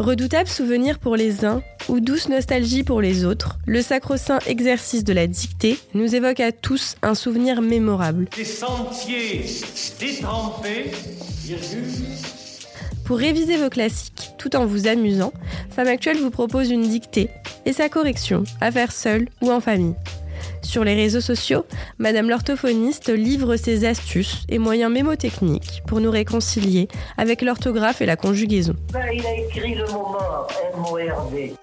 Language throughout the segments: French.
Redoutable souvenir pour les uns ou douce nostalgie pour les autres, le sacro-saint exercice de la dictée nous évoque à tous un souvenir mémorable. Des sentiers détrempés, Pour réviser vos classiques tout en vous amusant, Femme Actuelle vous propose une dictée et sa correction à faire seule ou en famille. Sur les réseaux sociaux, Madame l'orthophoniste livre ses astuces et moyens mémotechniques pour nous réconcilier avec l'orthographe et la conjugaison. Il a écrit le mot mort, M-O-R-D.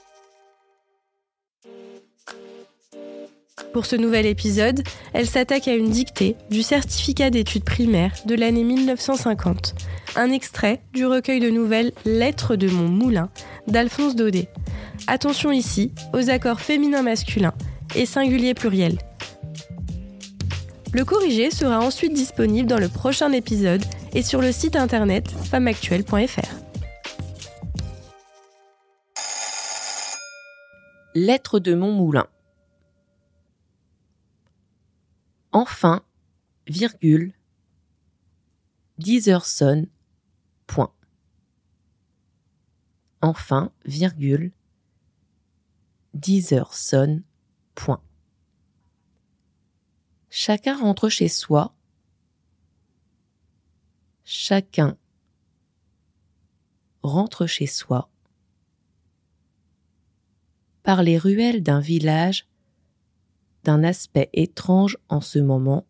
Pour ce nouvel épisode, elle s'attaque à une dictée du certificat d'études primaires de l'année 1950, un extrait du recueil de nouvelles Lettres de mon moulin d'Alphonse Daudet. Attention ici aux accords féminins-masculins et singulier pluriel. Le corrigé sera ensuite disponible dans le prochain épisode et sur le site internet femmeactuelle.fr. Lettre de mon moulin. Enfin, virgule, 10 heures sonnent, point. Enfin, virgule, 10 heures sonnent, point. Chacun rentre chez soi. Chacun rentre chez soi. Par les ruelles d'un village d'un aspect étrange en ce moment,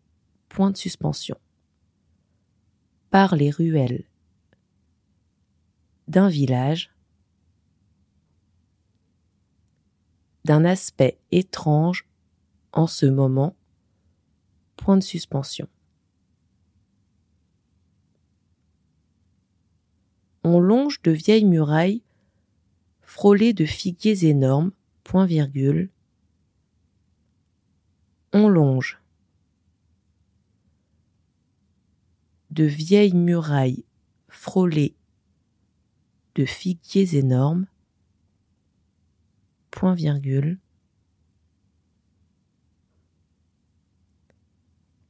point de suspension. Par les ruelles d'un village d'un aspect étrange en ce moment, point de suspension. On longe de vieilles murailles frôlées de figuiers énormes, point virgule, on longe de vieilles murailles frôlées de figuiers énormes,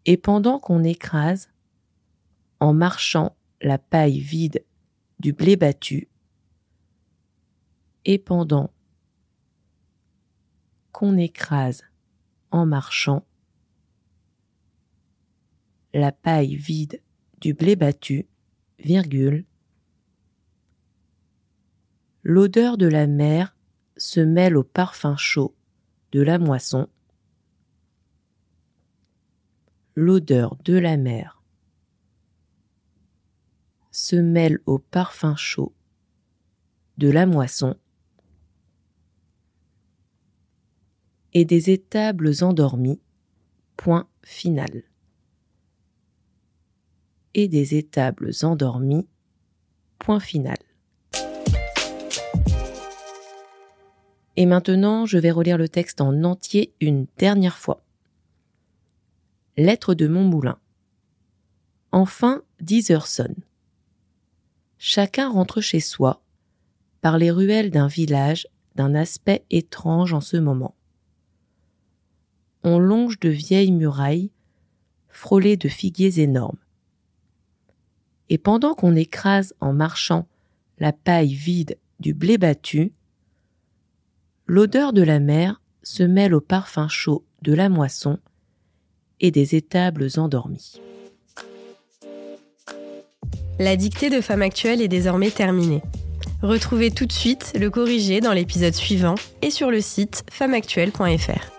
et pendant qu'on écrase, en marchant la paille vide du blé battu, et pendant qu'on écrase en marchant la paille vide du blé battu, virgule, l'odeur de la mer se mêle au parfum chaud de la moisson, l'odeur de la mer se mêle au parfum chaud de la moisson et des étables endormies, point final. Et des étables endormies, point final. Et maintenant, je vais relire le texte en entier une dernière fois. Lettre de mon moulin. Enfin, dix heures sonnent. Chacun rentre chez soi, par les ruelles d'un village d'un aspect étrange en ce moment on longe de vieilles murailles frôlées de figuiers énormes. Et pendant qu'on écrase en marchant la paille vide du blé battu, l'odeur de la mer se mêle au parfum chaud de la moisson et des étables endormies. La dictée de Femme Actuelle est désormais terminée. Retrouvez tout de suite le corrigé dans l'épisode suivant et sur le site femmeactuelle.fr.